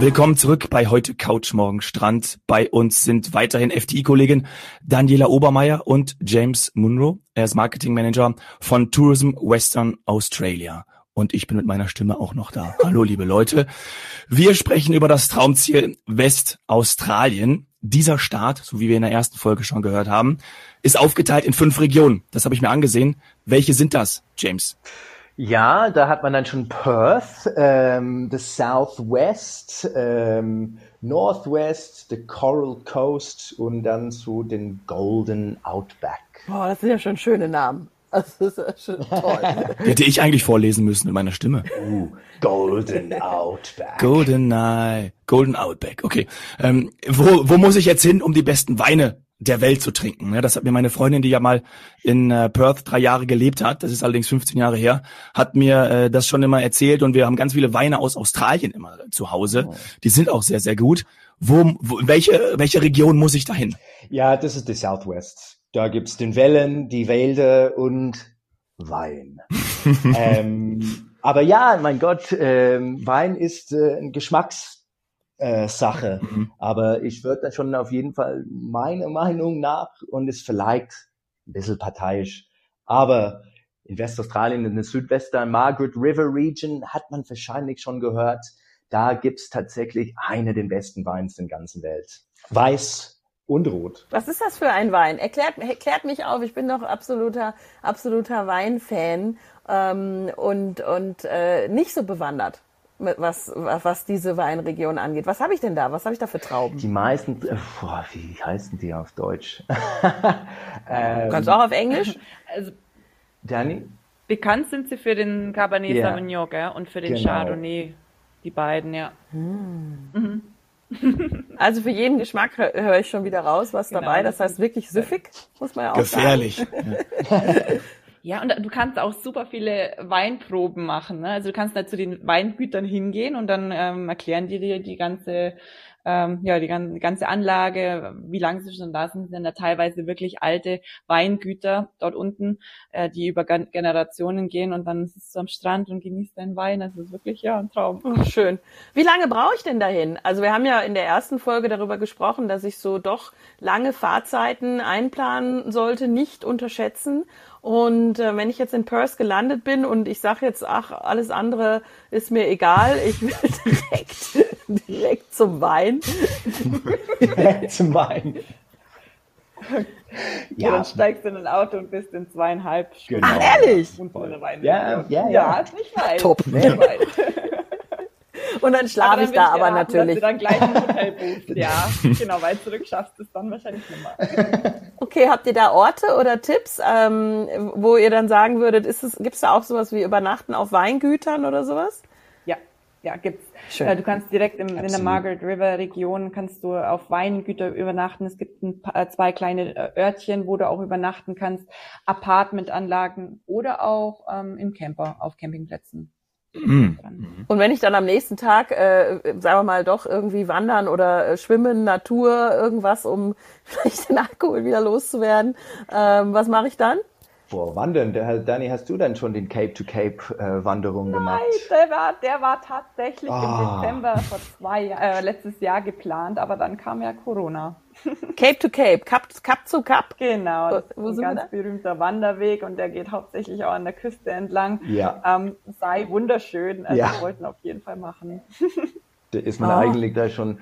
Willkommen zurück bei heute Couch Morgen Strand. Bei uns sind weiterhin FTI-Kollegin Daniela Obermeier und James Munro. Er ist Marketing Manager von Tourism Western Australia. Und ich bin mit meiner Stimme auch noch da. Hallo, liebe Leute. Wir sprechen über das Traumziel Westaustralien. Dieser Staat, so wie wir in der ersten Folge schon gehört haben, ist aufgeteilt in fünf Regionen. Das habe ich mir angesehen. Welche sind das, James? Ja, da hat man dann schon Perth, ähm, the Southwest, ähm, Northwest, the Coral Coast und dann so den Golden Outback. Boah, das sind ja schon schöne Namen. Das ist ja schon toll. Die hätte ich eigentlich vorlesen müssen mit meiner Stimme. Uh, Golden Outback. Golden Eye, Golden Outback. Okay. Ähm, wo, wo muss ich jetzt hin, um die besten Weine der Welt zu trinken. Ja, das hat mir meine Freundin, die ja mal in äh, Perth drei Jahre gelebt hat, das ist allerdings 15 Jahre her, hat mir äh, das schon immer erzählt und wir haben ganz viele Weine aus Australien immer zu Hause. Oh. Die sind auch sehr, sehr gut. Wo, wo, welche, welche Region muss ich dahin? Ja, das ist die Southwest. Da gibt's den Wellen, die Wälder und Wein. ähm, aber ja, mein Gott, ähm, Wein ist äh, ein Geschmacks äh, Sache. Mhm. Aber ich würde dann schon auf jeden Fall meiner Meinung nach und ist vielleicht ein bisschen parteiisch, aber in Westaustralien, in der Südwestern Margaret River Region, hat man wahrscheinlich schon gehört, da gibt's tatsächlich eine der besten Weins der ganzen Welt. Weiß und rot. Was ist das für ein Wein? Erklärt, erklärt mich auf, ich bin doch absoluter, absoluter Weinfan ähm, und, und äh, nicht so bewandert was, was diese Weinregion angeht. Was habe ich denn da? Was habe ich da für Trauben? Die meisten, äh, boah, wie heißen die auf Deutsch? ähm, Kannst du auch auf Englisch? Also, Danny? Bekannt sind sie für den Cabernet yeah. Sauvignon gell? und für den genau. Chardonnay. Die beiden, ja. Hm. Mhm. Also für jeden Geschmack höre ich schon wieder raus, was genau. dabei. Das heißt wirklich süffig, muss man ja auch Gefährlich. sagen. Gefährlich. Ja, und du kannst auch super viele Weinproben machen. Ne? Also du kannst da zu den Weingütern hingehen und dann ähm, erklären die dir die ganze ähm, ja, die, ganze, Anlage, wie lange sie schon da sind, sind da teilweise wirklich alte Weingüter dort unten, äh, die über Generationen gehen und dann sitzt du am Strand und genießt deinen Wein. Das ist wirklich, ja, ein Traum. Oh, schön. Wie lange brauche ich denn dahin? Also wir haben ja in der ersten Folge darüber gesprochen, dass ich so doch lange Fahrzeiten einplanen sollte, nicht unterschätzen. Und äh, wenn ich jetzt in Perth gelandet bin und ich sage jetzt, ach, alles andere ist mir egal, ich will direkt, direkt zum Wein. direkt zum Wein. Ja, ja, dann steigst du in ein Auto und bist in zweieinhalb Stunden. Genau. Ach, ehrlich? Und volle Wein. Ja, ja, ja. Ja, ist nicht weit. Top. Ne? Und dann schlafe ich da aber raten, natürlich. Dass du dann gleich ein Hotel buchst. Ja, genau, weil zurück schaffst du es dann wahrscheinlich nicht mehr. Okay, habt ihr da Orte oder Tipps, ähm, wo ihr dann sagen würdet, ist es, gibt's da auch sowas wie Übernachten auf Weingütern oder sowas? Ja, ja, gibt's. Schön. Äh, du kannst direkt im, in der Margaret River Region kannst du auf Weingüter übernachten. Es gibt ein paar, zwei kleine äh, Örtchen, wo du auch übernachten kannst, Apartmentanlagen oder auch ähm, im Camper auf Campingplätzen. Mhm. Und wenn ich dann am nächsten Tag, äh, sagen wir mal, doch irgendwie wandern oder äh, schwimmen, Natur, irgendwas, um vielleicht den Alkohol wieder loszuwerden, ähm, was mache ich dann? Boah, wandern. Der, Danny, hast du dann schon den Cape-to-Cape-Wanderung äh, gemacht? Nein, der war, der war tatsächlich oh. im ah. Dezember vor zwei, äh, letztes Jahr geplant, aber dann kam ja Corona. Cape to Cape, Cup, Cup zu Cup. Genau, das wo, wo ist ein ganz berühmter Wanderweg und der geht hauptsächlich auch an der Küste entlang. Ja. Ähm, sei wunderschön, also ja. wir wollten auf jeden Fall machen. da ist man oh. eigentlich da schon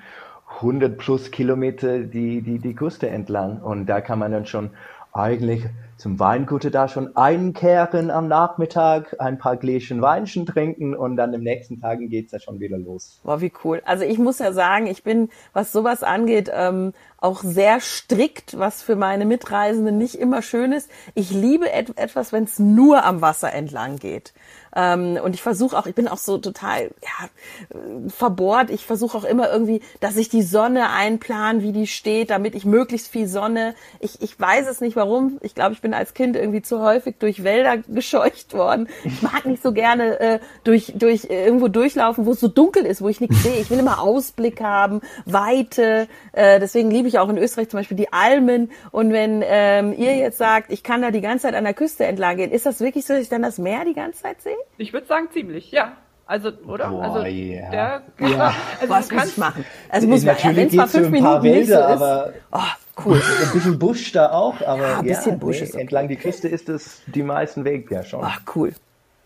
100 plus Kilometer die, die, die Küste entlang und da kann man dann schon eigentlich zum Weingutte da schon einkehren am Nachmittag, ein paar Gläschen Weinchen trinken und dann im nächsten Tagen geht's ja schon wieder los. Boah, wie cool. Also ich muss ja sagen, ich bin, was sowas angeht, ähm, auch sehr strikt, was für meine Mitreisenden nicht immer schön ist. Ich liebe et etwas, wenn es nur am Wasser entlang geht. Ähm, und ich versuche auch, ich bin auch so total ja, verbohrt. Ich versuche auch immer irgendwie, dass ich die Sonne einplan, wie die steht, damit ich möglichst viel Sonne. Ich, ich weiß es nicht warum. Ich glaube, ich bin als Kind irgendwie zu häufig durch Wälder gescheucht worden. Ich mag nicht so gerne äh, durch, durch äh, irgendwo durchlaufen, wo es so dunkel ist, wo ich nichts sehe. Ich will immer Ausblick haben, Weite. Äh, deswegen liebe ich auch in Österreich zum Beispiel die Almen. Und wenn ähm, ihr jetzt sagt, ich kann da die ganze Zeit an der Küste entlang gehen, ist das wirklich so, dass ich dann das Meer die ganze Zeit sehe? Ich würde sagen ziemlich, ja. Also, oder? Boah, also, ja. der, Ja. also Was du kannst, ich machen? Also muss man, Natürlich wenn es mal geht's so fünf ein paar Minuten so Wälder, ist. aber- Oh, cool. Ein bisschen Busch da auch, aber Ja, ja, ein bisschen Busch nee, ist okay. entlang die Küste ist es die meisten Weg ja schon. Ach, cool.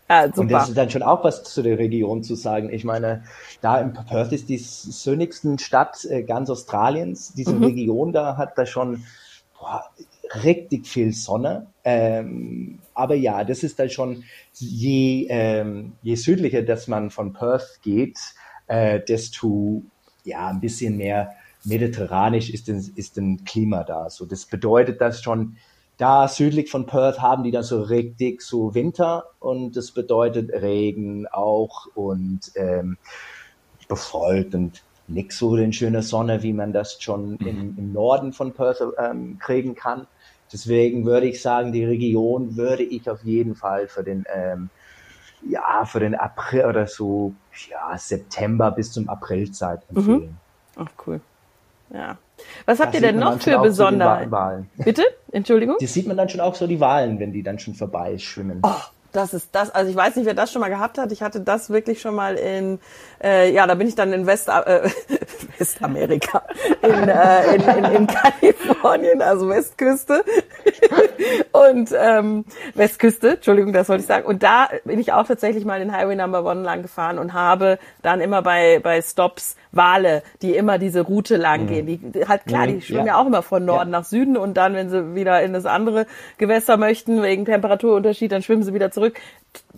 Ja, Und super. das ist dann schon auch was zu der Region zu sagen. Ich meine, da in Perth ist die sönnigsten Stadt äh, ganz Australiens. Diese Mhm. Region da hat da schon boah, richtig viel Sonne. Ähm, aber ja, das ist dann schon, je, ähm, je südlicher, dass man von Perth geht, äh, desto ja, ein bisschen mehr mediterranisch ist ein, ist ein Klima da. So, das bedeutet, dass schon da südlich von Perth haben die dann so richtig so Winter und das bedeutet Regen auch und ähm, befolgt und nicht so den schöne Sonne, wie man das schon im, im Norden von Perth ähm, kriegen kann. Deswegen würde ich sagen, die Region würde ich auf jeden Fall für den ähm, ja für den April oder so ja September bis zum Aprilzeit empfehlen. Ach, cool. Ja. Was habt Da ihr denn noch für so Besonderheiten? Wahlen. Bitte? Entschuldigung? Die sieht man dann schon auch so die Wahlen, wenn die dann schon vorbei schwimmen. Oh, das ist das. Also ich weiß nicht, wer das schon mal gehabt hat. Ich hatte das wirklich schon mal in, äh, ja, da bin ich dann in West, äh, Westamerika, in, äh, in, in, in Kalifornien, also Westküste und ähm, Westküste, Entschuldigung, das wollte ich sagen. Und da bin ich auch tatsächlich mal den Highway Number One lang gefahren und habe dann immer bei bei Stops Wale, die immer diese Route lang gehen. Die halt klar, die Mhm, schwimmen ja. ja auch immer von Norden nach Süden und dann, wenn sie wieder in das andere Gewässer möchten, wegen Temperaturunterschied, dann schwimmen sie wieder zurück.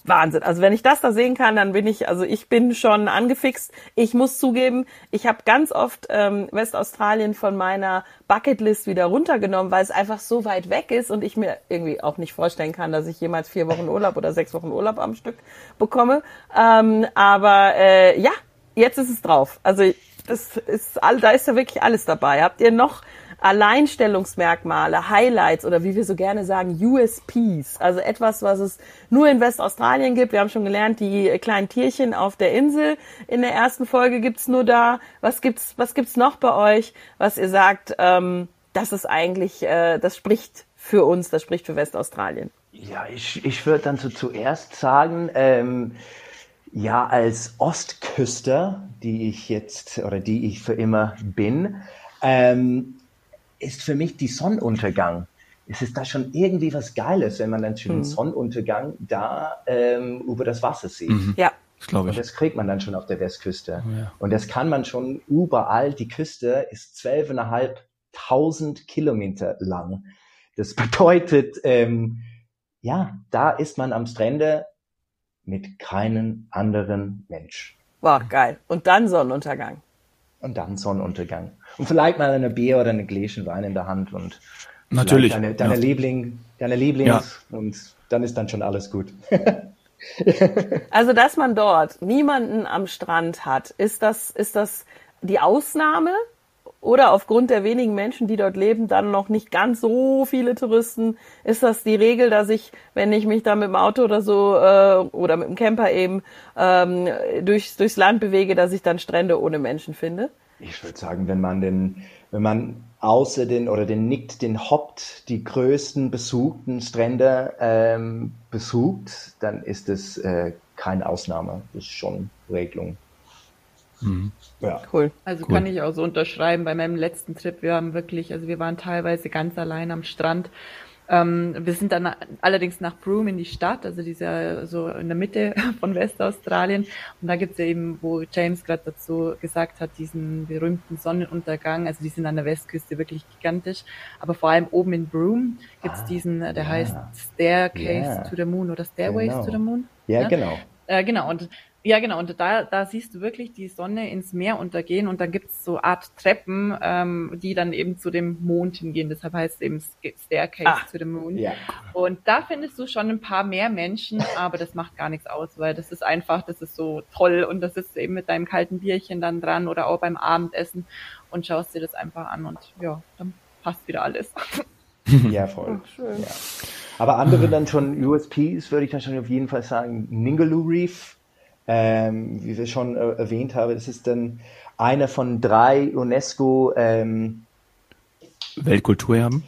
Wahnsinn. Also wenn ich das da sehen kann, dann bin ich, also ich bin schon angefixt. Ich muss zugeben, ich habe ganz oft ähm, Westaustralien von meiner Bucketlist wieder runtergenommen, weil es einfach so weit weg ist und ich mir irgendwie auch nicht vorstellen kann, dass ich jemals vier Wochen Urlaub oder sechs Wochen Urlaub am Stück bekomme. Ähm, aber äh, ja, jetzt ist es drauf. Also das ist all, da ist ja wirklich alles dabei. Habt ihr noch Alleinstellungsmerkmale, Highlights oder wie wir so gerne sagen, USPs? Also etwas, was es nur in Westaustralien gibt. Wir haben schon gelernt, die kleinen Tierchen auf der Insel in der ersten Folge gibt's nur da. Was gibt's, was gibt's noch bei euch, was ihr sagt, ähm, das ist eigentlich, äh, das spricht für uns, das spricht für Westaustralien? Ja, ich, ich würde dann so zuerst sagen, ähm, ja, als Ostküster, die ich jetzt oder die ich für immer bin, ähm, ist für mich die Sonnenuntergang. Es ist da schon irgendwie was Geiles, wenn man dann schon den Sonnenuntergang da ähm, über das Wasser sieht. Ja. Das glaube Und ich. das kriegt man dann schon auf der Westküste. ja. Und das kann man schon überall. Die Küste ist zwölfeinhalbtausend Kilometer lang. Das bedeutet, ähm, ja, da ist man am Strände mit keinem anderen Mensch. Boah, geil. Und dann Sonnenuntergang. Und dann Sonnenuntergang. Und vielleicht mal eine Bier oder eine Gläschen Wein in der Hand und Natürlich. Deine, deine ja. Liebling, deine Lieblings und dann ist dann schon alles gut. Also, dass man dort niemanden am Strand hat, ist das, ist das die Ausnahme? Oder aufgrund der wenigen Menschen, die dort leben, dann noch nicht ganz so viele Touristen? Ist das die Regel, dass ich, wenn ich mich da mit dem Auto oder so äh, oder mit dem Camper eben ähm, durchs, durchs Land bewege, dass ich dann Strände ohne Menschen finde? Ich würde sagen, wenn man den, wenn man außer den oder den nicht den Haupt, die größten besuchten Strände ähm, besucht, dann ist es äh, keine Ausnahme. Das ist schon Regelung. Ja. Cool. Also Cool. kann ich auch so unterschreiben. Bei meinem letzten Trip, wir haben wirklich, also wir waren teilweise ganz allein am Strand. Ähm, wir sind dann allerdings nach Broome in die Stadt, also dieser so in der Mitte von Westaustralien. Und da gibt's ja eben, wo James gerade dazu gesagt hat, diesen berühmten Sonnenuntergang. Also die sind an der Westküste wirklich gigantisch. Aber vor allem oben in Broome gibt's Ah, diesen, der ja. heißt Staircase Ja. to the Moon oder Stairways Genau. to the Moon. Ja, Ja. genau. Äh, genau, und ja, genau, und da, da siehst du wirklich die Sonne ins Meer untergehen und dann gibt's so Art Treppen, ähm, die dann eben zu dem Mond hingehen. Deshalb heißt es eben Staircase Ah. to the Moon. Ja. Und da findest du schon ein paar mehr Menschen, aber das macht gar nichts aus, weil das ist einfach, das ist so toll und das ist eben mit deinem kalten Bierchen dann dran oder auch beim Abendessen und schaust dir das einfach an und ja, dann passt wieder alles. Ja, voll. Ach, schön. Ja. Aber andere dann schon USPs, würde ich dann schon auf jeden Fall sagen, Ningaloo Reef, ähm, wie wir schon äh, erwähnt haben, es ist dann einer von drei UNESCO ähm, Weltkulturerben.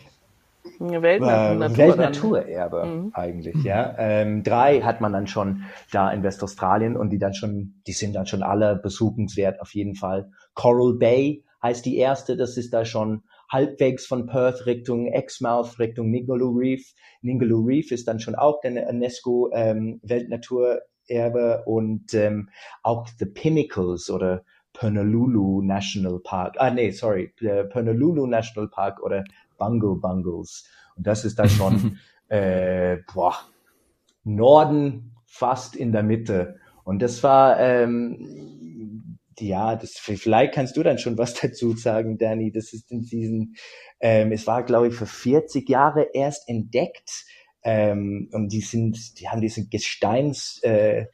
Weltnatur, Weltnaturerbe mhm. eigentlich, ja. Ähm, drei hat man dann schon da in Westaustralien und die dann schon, die sind dann schon alle besuchenswert auf jeden Fall. Coral Bay heißt die erste, das ist da schon halbwegs von Perth Richtung Exmouth, Richtung Ningaloo Reef. Ningaloo Reef ist dann schon auch der UNESCO ähm, Weltnaturerbe und ähm, auch The Pinnacles oder Pernalulu National Park. Ah, nee, sorry, Pernalulu National Park oder Bungle Bungles. Und das ist dann schon äh, boah, Norden fast in der Mitte. Und das war ähm, ja, das, vielleicht kannst du dann schon was dazu sagen, Danny. Das ist in diesen, ähm, es war, glaube ich, für 40 Jahre erst entdeckt. Ähm, und die sind, die haben diese Gesteins, äh,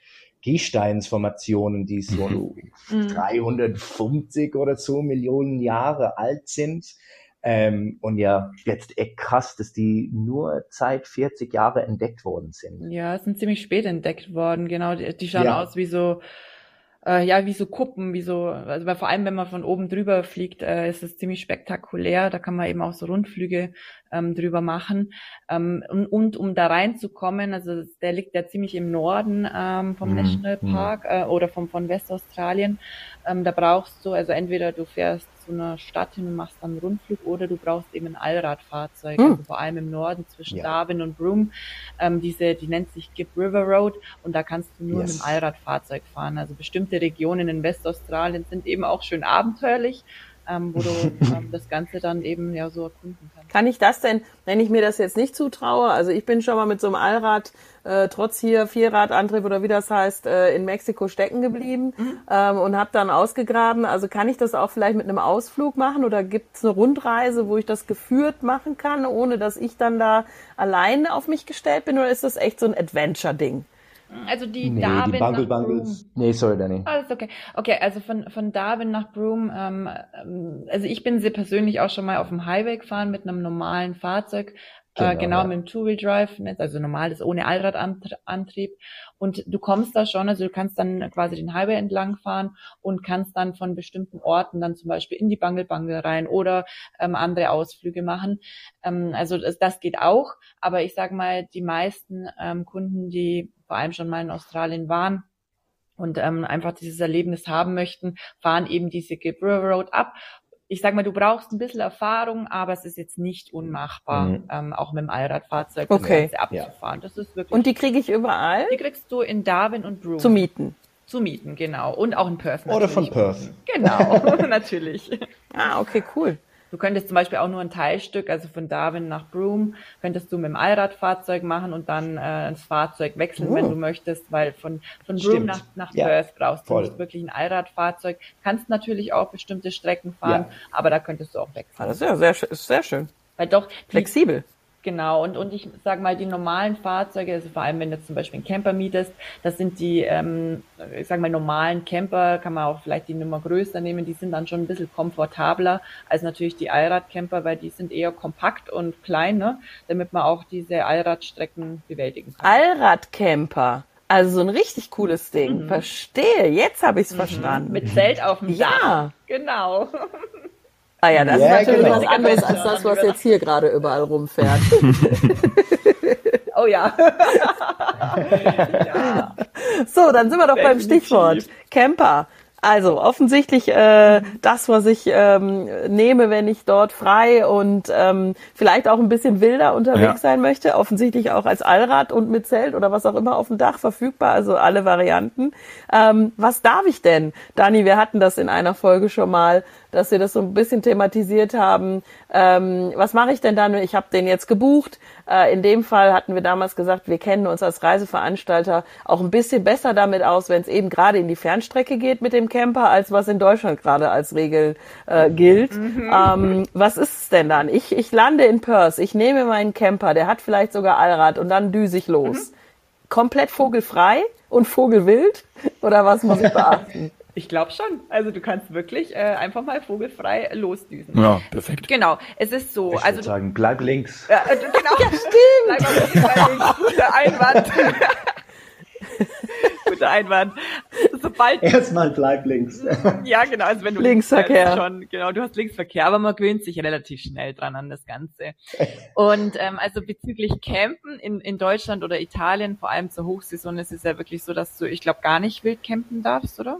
Gesteinsformationen, die so mhm. 350 oder so Millionen Jahre alt sind. Ähm, und ja, jetzt echt krass, dass die nur seit 40 Jahre entdeckt worden sind. Ja, sind ziemlich spät entdeckt worden, genau. Die, die schauen ja. aus wie so äh, ja, wie so Kuppen, wie so, also weil vor allem, wenn man von oben drüber fliegt, äh, ist es ziemlich spektakulär. Da kann man eben auch so Rundflüge ähm, drüber machen. Ähm, und, und um da reinzukommen, also der liegt ja ziemlich im Norden ähm, vom mhm. Nationalpark äh, oder vom, von Westaustralien. Ähm, da brauchst du, also entweder du fährst zu einer Stadt hin und machst dann einen Rundflug oder du brauchst eben ein Allradfahrzeug, mhm. also vor allem im Norden zwischen ja. Darwin und Broome. Ähm, diese, die nennt sich Gibb River Road und da kannst du nur yes. mit dem Allradfahrzeug fahren. Also bestimmte Regionen in Westaustralien sind eben auch schön abenteuerlich ähm, wo du ähm, das Ganze dann eben ja so erkunden kannst. Kann ich das denn, wenn ich mir das jetzt nicht zutraue, also ich bin schon mal mit so einem Allrad, äh, trotz hier Vierradantrieb oder wie das heißt, äh, in Mexiko stecken geblieben mhm. ähm, und habe dann ausgegraben. Also kann ich das auch vielleicht mit einem Ausflug machen oder gibt es eine Rundreise, wo ich das geführt machen kann, ohne dass ich dann da alleine auf mich gestellt bin oder ist das echt so ein Adventure-Ding? Also die nee, Darwin die Bungle Bungles. Nee, sorry, Danny. Alles okay. Okay, also von, von Darwin nach Broome, ähm, ähm, also ich bin sehr persönlich auch schon mal auf dem Highway gefahren mit einem normalen Fahrzeug, Genau, äh, genau ja. mit dem Two-Wheel-Drive, also normales ohne Allradantrieb. Und du kommst da schon, also du kannst dann quasi den Highway entlang fahren und kannst dann von bestimmten Orten dann zum Beispiel in die Bungle Bungle rein oder ähm, andere Ausflüge machen. Ähm, also das, das geht auch, aber ich sage mal, die meisten ähm, Kunden, die vor allem schon mal in Australien waren, und ähm, einfach dieses Erlebnis haben möchten, fahren eben diese River Road ab ich sag mal, du brauchst ein bisschen Erfahrung, aber es ist jetzt nicht unmachbar, mhm. ähm, auch mit dem Allradfahrzeug okay. das abzufahren. Das ist wirklich. Und die kriege ich überall? Die kriegst du in Darwin und Broome. Zu mieten. Zu mieten, genau. Und auch in Perth. Oder von Perth. Genau, natürlich. Ah, okay, cool. Du könntest zum Beispiel auch nur ein Teilstück, also von Darwin nach Broome, könntest du mit dem Allradfahrzeug machen und dann äh, das Fahrzeug wechseln, oh. wenn du möchtest, weil von, von Broome nach, nach ja. Perth brauchst Voll. du nicht wirklich ein Allradfahrzeug. Kannst natürlich auch bestimmte Strecken fahren, ja. aber da könntest du auch wechseln. Das ist ja sehr, ist sehr schön. Weil doch flexibel. Genau, und, und ich sage mal, die normalen Fahrzeuge, also vor allem wenn du zum Beispiel einen Camper mietest, das sind die, ähm, ich sage mal, normalen Camper, kann man auch vielleicht die Nummer größer nehmen, die sind dann schon ein bisschen komfortabler als natürlich die Allradcamper, weil die sind eher kompakt und klein, ne? damit man auch diese Allradstrecken bewältigen kann. Allradcamper. Also so ein richtig cooles Ding. Mhm. Verstehe. Jetzt habe ich es mhm. verstanden. Mit Zelt auf dem Dach. Ja. Genau. Ah ja, das ja, ist natürlich genau. was anderes als das, was jetzt hier gerade überall rumfährt. oh ja. ja. So, dann sind wir doch Definitiv. beim Stichwort Camper. Also offensichtlich äh, das, was ich ähm, nehme, wenn ich dort frei und ähm, vielleicht auch ein bisschen wilder unterwegs ja. sein möchte. Offensichtlich auch als Allrad und mit Zelt oder was auch immer auf dem Dach verfügbar, also alle Varianten. Ähm, was darf ich denn? Dani, wir hatten das in einer Folge schon mal dass wir das so ein bisschen thematisiert haben. Ähm, was mache ich denn dann? Ich habe den jetzt gebucht. Äh, in dem Fall hatten wir damals gesagt, wir kennen uns als Reiseveranstalter auch ein bisschen besser damit aus, wenn es eben gerade in die Fernstrecke geht mit dem Camper, als was in Deutschland gerade als Regel äh, gilt. Mhm. Ähm, was ist es denn dann? Ich, ich lande in Perth, ich nehme meinen Camper, der hat vielleicht sogar Allrad und dann düse ich los. Mhm. Komplett vogelfrei und vogelwild? Oder was muss ich beachten? Ich glaube schon. Also du kannst wirklich äh, einfach mal vogelfrei losdüsen. Ja, perfekt. Genau. Es ist so. Ich also sagen, bleib links. Ja, äh, genau. Ja, stimmt. Bleib auf jeden Fall links. Guter Einwand. Guter Einwand. So, sobald erstmal bleib links. ja, genau, also wenn du Linksverkehr schon, genau, du hast Linksverkehr, aber man gewöhnt sich relativ schnell dran an das Ganze. Und ähm, also bezüglich Campen in, in Deutschland oder Italien, vor allem zur Hochsaison, ist es ja wirklich so, dass du, ich glaube, gar nicht wild campen darfst, oder?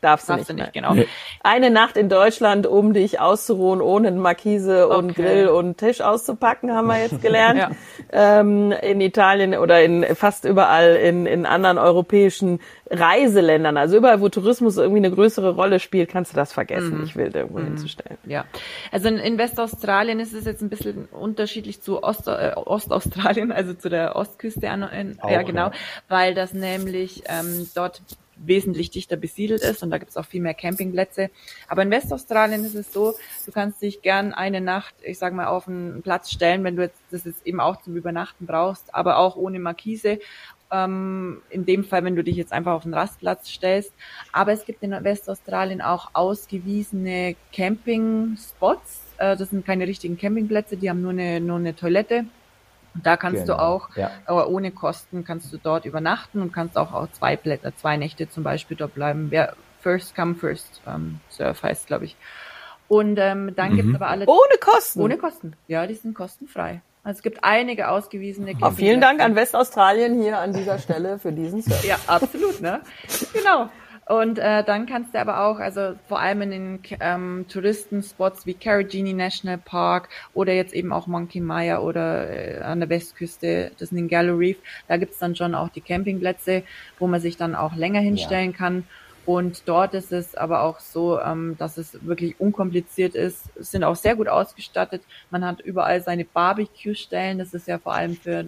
Darfst du Darfst nicht, du nicht, genau. Nee. Eine Nacht in Deutschland, um dich auszuruhen, ohne Markise und Okay. Grill und Tisch auszupacken, haben wir jetzt gelernt. Ja. ähm, in Italien oder in fast überall in, in anderen europäischen Reiseländern, also überall, wo Tourismus irgendwie eine größere Rolle spielt, kannst du das vergessen, Mhm. dich wild irgendwo hinzustellen. Ja, also in, in Westaustralien ist es jetzt ein bisschen unterschiedlich zu Ost, äh, Ostaustralien, also zu der Ostküste. An, in, Auch, ja, genau, ja. weil das nämlich ähm, dort wesentlich dichter besiedelt ist und da gibt es auch viel mehr Campingplätze. Aber in Westaustralien ist es so, du kannst dich gern eine Nacht, ich sag mal, auf einen Platz stellen, wenn du jetzt das jetzt eben auch zum Übernachten brauchst, aber auch ohne Markise. Ähm, in dem Fall, wenn du dich jetzt einfach auf einen Rastplatz stellst. Aber es gibt in Westaustralien auch ausgewiesene Camping-Spots. Äh, das sind keine richtigen Campingplätze, die haben nur eine, nur eine Toilette. Und da kannst Genau, du auch, ja. aber ohne Kosten kannst du dort übernachten und kannst auch, auch zwei Blätter, zwei Nächte zum Beispiel dort bleiben. Wer First come, first ähm, surf heißt, glaube ich. Und ähm, dann Mhm. gibt's aber alle Ohne Kosten. ohne Kosten. Ja, die sind kostenfrei. Also es gibt einige ausgewiesene Ah, vielen Dank an Campingplätze. Westaustralien hier an dieser Stelle für diesen Service. Ja, absolut, ne? Genau. Und äh, dann kannst du aber auch, also vor allem in den ähm, Touristenspots wie Carragini National Park oder jetzt eben auch Monkey Maya oder äh, an der Westküste, das Ningaloo Reef, da gibt's dann schon auch die Campingplätze, wo man sich dann auch länger hinstellen kann. Und dort ist es aber auch so, ähm, dass es wirklich unkompliziert ist. Es sind auch sehr gut ausgestattet. Man hat überall seine Barbecue-Stellen. Das ist ja vor allem für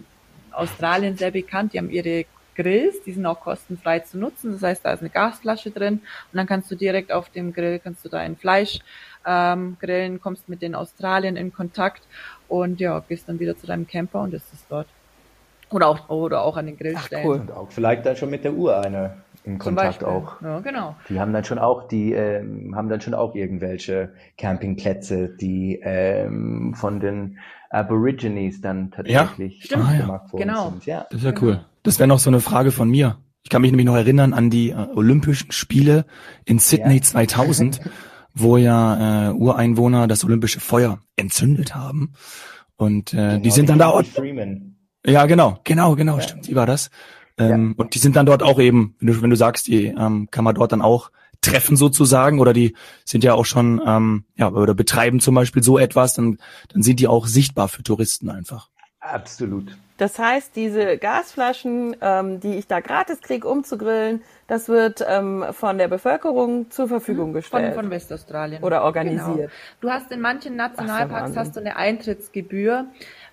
Australien sehr bekannt. Die haben ihre Grills, die sind auch kostenfrei zu nutzen. Das heißt, da ist eine Gasflasche drin und dann kannst du direkt auf dem Grill, kannst du da ein Fleisch ähm, grillen, kommst mit den Australien in Kontakt und ja, gehst dann wieder zu deinem Camper und ist es dort. Oder auch, oder auch an den Grillstellen. cool. Und auch vielleicht dann schon mit der Uhr eine in Kontakt auch. Ja, genau. Die haben dann schon auch die ähm, haben dann schon auch irgendwelche Campingplätze, die ähm, von den Aborigines dann tatsächlich stimmt. Ah, ja. gemacht worden Genau. sind. Ja. Das ist ja Genau. cool. Das wäre noch so eine Frage von mir. Ich kann mich nämlich noch erinnern an die äh, Olympischen Spiele in Sydney Ja. 2000, wo ja äh, Ureinwohner das olympische Feuer entzündet haben. Und äh, die Genau, sind dann da Freeman. ja genau, genau, genau, stimmt, die war das. Ähm, Und die sind dann dort auch eben, wenn du, wenn du sagst, die ähm, kann man dort dann auch treffen sozusagen oder die sind ja auch schon, ähm, ja, oder betreiben zum Beispiel so etwas, dann, dann sind die auch sichtbar für Touristen einfach. Absolut. Das heißt, diese Gasflaschen, ähm, die ich da gratis kriege, um zu grillen, das wird ähm, von der Bevölkerung zur Verfügung Von, gestellt. von Westaustralien. Oder organisiert. Genau. Du hast in manchen Nationalparks hast du eine Eintrittsgebühr.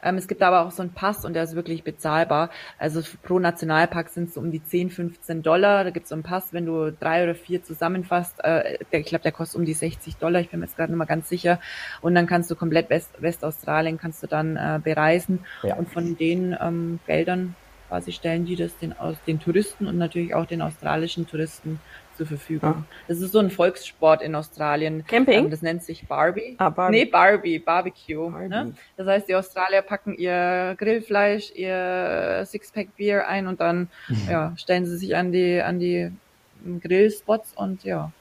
Ähm, es gibt aber auch so einen Pass und der ist wirklich bezahlbar. Also pro Nationalpark sind es so um die 10, 15 Dollar. Da gibt es so einen Pass, wenn du drei oder vier zusammenfasst. Äh, der, ich glaube, der kostet um die 60 Dollar. Ich bin mir jetzt gerade nicht mal ganz sicher. Und dann kannst du komplett West, Westaustralien kannst du dann äh, bereisen. Ja. Und von den ähm, Geldern quasi stellen die das den, aus, den Touristen und natürlich auch den australischen Touristen zur Verfügung. Ah. Das ist so ein Volkssport in Australien. Camping? Ähm, das nennt sich Barbie. Ah, Barbie. Nee, Barbie, Barbecue. Barbie. Ne? Das heißt, die Australier packen ihr Grillfleisch, ihr Sixpack Bier ein und dann ja, stellen sie sich an die an die Grillspots und ja,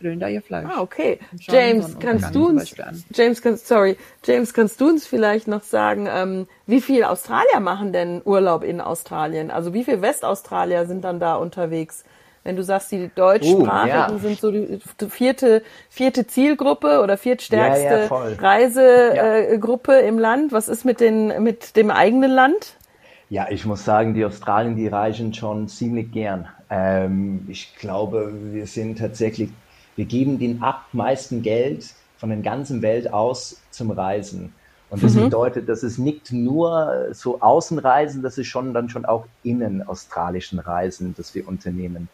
grillen da ihr Fleisch. Ah, okay. James, kannst du uns. James, kannst, sorry, James, kannst du uns vielleicht noch sagen, ähm, wie viel Australier machen denn Urlaub in Australien? Also wie viele Westaustralier sind dann da unterwegs? Wenn du sagst, die deutschsprachigen ja. sind so die vierte, vierte Zielgruppe oder viertstärkste Ja, ja. Reisegruppe äh, im Land. Was ist mit den, mit dem eigenen Land? Ja, ich muss sagen, die Australien, die reisen schon ziemlich gern. Ähm, ich glaube, wir sind tatsächlich, wir geben den acht meisten Geld von der ganzen Welt aus zum Reisen. Und das bedeutet, dass es nicht nur so Außenreisen, das ist schon dann schon auch innen australischen Reisen, das wir unternehmen.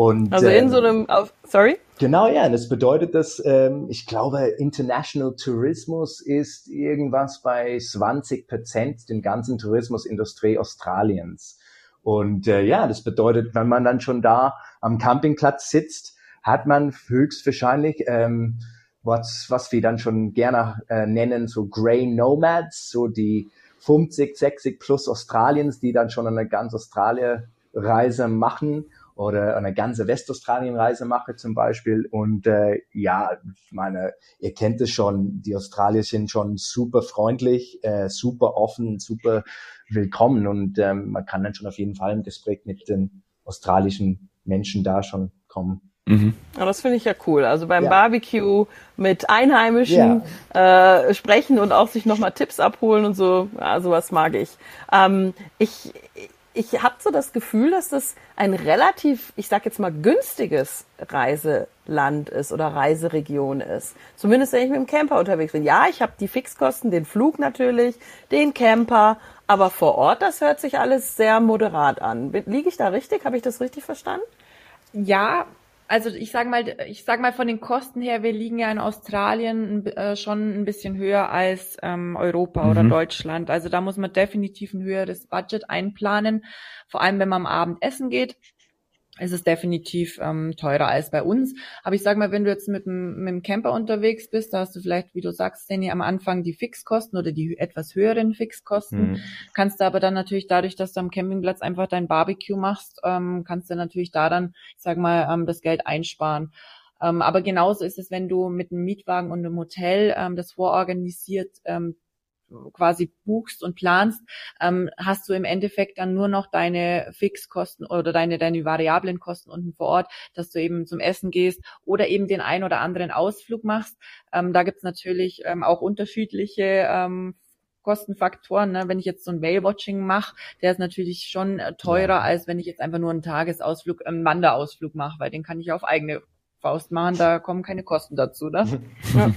Und, Also in ähm, so einem, auf, sorry? Genau, ja. Und das bedeutet, dass ähm, ich glaube, International Tourismus ist irgendwas bei 20 Prozent den ganzen Tourismusindustrie Australiens. Und äh, ja, das bedeutet, wenn man dann schon da am Campingplatz sitzt, hat man höchstwahrscheinlich ähm, was, was wir dann schon gerne äh, nennen, so Grey Nomads, so die 50, 60 plus Australiens, die dann schon eine ganz Australien-Reise machen oder eine ganze Westaustralien-Reise mache zum Beispiel. Und äh, ja, meine, ihr kennt es schon, die Australier sind schon super freundlich, äh, super offen, super willkommen und ähm, man kann dann schon auf jeden Fall im Gespräch mit den australischen Menschen da schon kommen. Mhm. Ja, das finde ich ja cool. Also beim ja. Barbecue mit Einheimischen ja. äh, sprechen und auch sich nochmal Tipps abholen und so, ja, sowas mag ich. Ähm, ich ich habe so das Gefühl, dass das ein relativ, ich sag jetzt mal, günstiges Reiseland ist oder Reiseregion ist. Zumindest wenn ich mit dem Camper unterwegs bin. Ja, ich habe die Fixkosten, den Flug natürlich, den Camper, aber vor Ort, das hört sich alles sehr moderat an. Liege ich da richtig? Habe ich das richtig verstanden? Ja, also ich sage mal, ich sag mal von den Kosten her, wir liegen ja in Australien äh, schon ein bisschen höher als ähm, Europa mhm. oder Deutschland. Also da muss man definitiv ein höheres Budget einplanen, vor allem wenn man am Abend essen geht ist es definitiv ähm, teurer als bei uns. Aber ich sage mal, wenn du jetzt mit, mit dem Camper unterwegs bist, da hast du vielleicht, wie du sagst, Danny, am Anfang die Fixkosten oder die etwas höheren Fixkosten. Mhm. Kannst du aber dann natürlich dadurch, dass du am Campingplatz einfach dein Barbecue machst, ähm, kannst du natürlich da dann, ich sag mal, ähm, das Geld einsparen. Ähm, aber genauso ist es, wenn du mit einem Mietwagen und einem Hotel ähm, das vororganisiert ähm, quasi buchst und planst, ähm, hast du im Endeffekt dann nur noch deine Fixkosten oder deine, deine variablen Kosten unten vor Ort, dass du eben zum Essen gehst oder eben den ein oder anderen Ausflug machst. Ähm, da gibt's natürlich ähm, auch unterschiedliche ähm, Kostenfaktoren. Ne? Wenn ich jetzt so ein Whale-Watching mache, der ist natürlich schon äh, teurer, ja. als wenn ich jetzt einfach nur einen Tagesausflug, einen Wanderausflug mache, weil den kann ich auf eigene Faust machen, da kommen keine Kosten dazu. Ne? Ja.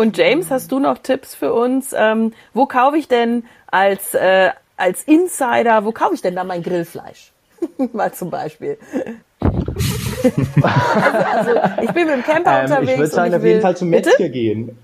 Und James, hast du noch Tipps für uns? Ähm, wo kaufe ich denn als, äh, als Insider, wo kaufe ich denn da mein Grillfleisch? Mal zum Beispiel. also, also, ich bin mit dem Camper ähm, unterwegs. Ich würde sagen, auf jeden Fall zum Metzger Bitte? gehen.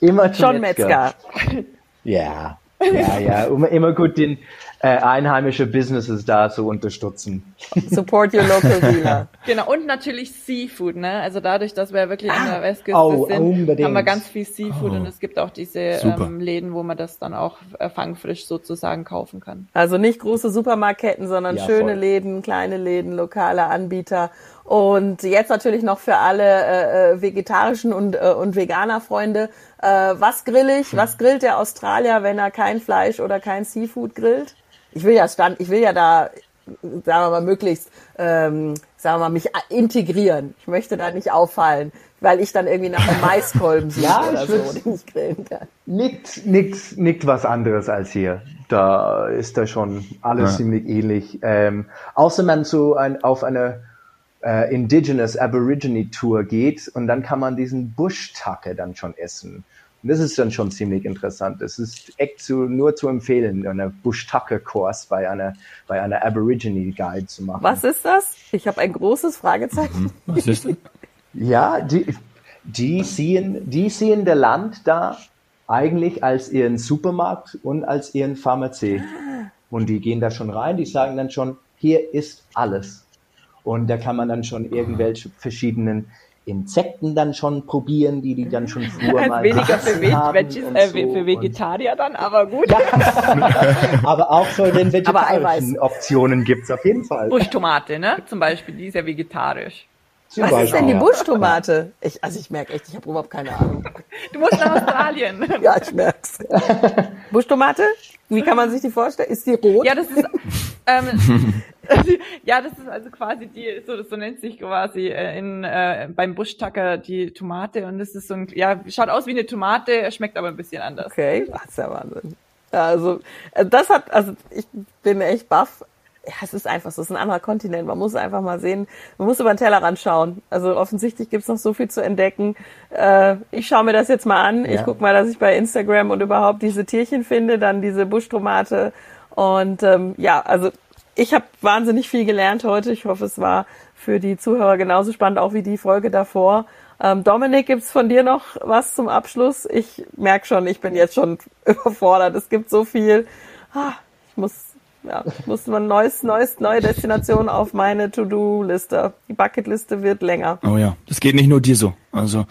Immer zum Schon Metzger. Metzger. Ja, ja, ja. Immer, immer gut den, äh, einheimische Businesses da zu unterstützen. Support your local dealer. genau, und natürlich Seafood, ne? Also dadurch, dass wir wirklich an der Westküste oh, sind, unbedingt. haben wir ganz viel Seafood oh. und es gibt auch diese ähm, Läden, wo man das dann auch äh, fangfrisch sozusagen kaufen kann. Also nicht große Supermarktketten, sondern ja, schöne voll. Läden, kleine Läden, lokale Anbieter. Und jetzt natürlich noch für alle äh, äh vegetarischen und, äh, und Veganer-Freunde, äh, was grill ich? Was grillt der Australier, wenn er kein Fleisch oder kein Seafood grillt? ich will ja stand, ich will ja da, sagen wir mal, möglichst, ähm, sagen wir mal, mich integrieren. Ich möchte da nicht auffallen, weil ich dann irgendwie nach einem Maiskolben suche ja, oder so, den ich grillen kann. Nickt, nickt, nickt was anderes als hier. Da ist da schon alles ja. ziemlich ähnlich. Ähm, außer man so ein, auf eine äh, Indigenous Aborigine Tour geht und dann kann man diesen Busch-Tacke dann schon essen. Und das ist dann schon ziemlich interessant. Es ist echt zu, nur zu empfehlen, einen Bush-Tucker-Kurs bei einer, bei einer Aborigine Guide zu machen. Was ist das? Ich habe ein großes Fragezeichen. Mhm. Was ist das? ja, die, die sehen, die sehen der Land da eigentlich als ihren Supermarkt und als ihren Pharmazie. Ah. Und die gehen da schon rein, die sagen dann schon, hier ist alles. Und da kann man dann schon irgendwelche verschiedenen Insekten dann schon probieren, die die dann schon früher mal weniger für, Veggies, äh, so für Vegetarier dann, aber gut. Ja, aber auch so den vegetarischen Optionen gibt's auf jeden Fall. Buschtomate, ne? Zum Beispiel, die ist ja vegetarisch. Zum Was Beispiel, ist denn die Buschtomate? Ich, also ich merke echt, ich habe überhaupt keine Ahnung. Du musst nach Australien. ja, ich merk's. Buschtomate? Wie kann man sich die vorstellen? Ist die rot? Ja, das ist ähm, ja, das ist also quasi die, so, so nennt sich quasi äh, in, äh, beim Buschtacker die Tomate und das ist so ein, ja, schaut aus wie eine Tomate, schmeckt aber ein bisschen anders. Okay, das ist ja Wahnsinn. Also, äh, das hat, also ich bin echt baff. Ja, es ist einfach so, es ist ein anderer Kontinent. Man muss einfach mal sehen, man muss über den Tellerrand schauen. Also offensichtlich gibt's noch so viel zu entdecken. Äh, ich schaue mir das jetzt mal an. Ja. Ich guck mal, dass ich bei Instagram und überhaupt diese Tierchen finde, dann diese Buschtomate. Und ähm, ja, also ich habe wahnsinnig viel gelernt heute. Ich hoffe, es war für die Zuhörer genauso spannend, auch wie die Folge davor. Ähm, Dominik, gibt's von dir noch was zum Abschluss? Ich merk schon, ich bin jetzt schon überfordert. Es gibt so viel. Ah, ich muss, ja, muss mal neues, neues, neue Destination auf meine To-Do-Liste. Die Bucketliste wird länger. Oh ja, das geht nicht nur dir so. Also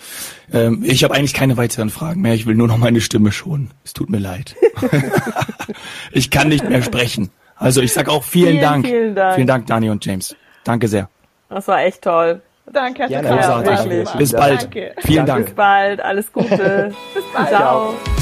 ähm, ich habe eigentlich keine weiteren Fragen mehr. Ich will nur noch meine Stimme schonen. Es tut mir leid. ich kann nicht mehr sprechen. Also ich sag auch vielen, vielen Dank. Vielen Dank. Vielen Dank, Dani und James. Danke sehr. Das war echt toll. Danke, hat total Großartig. Bis bald. Danke. Vielen Bis Dank. bald. Alles Gute. Bis bald. Ciao. Ciao.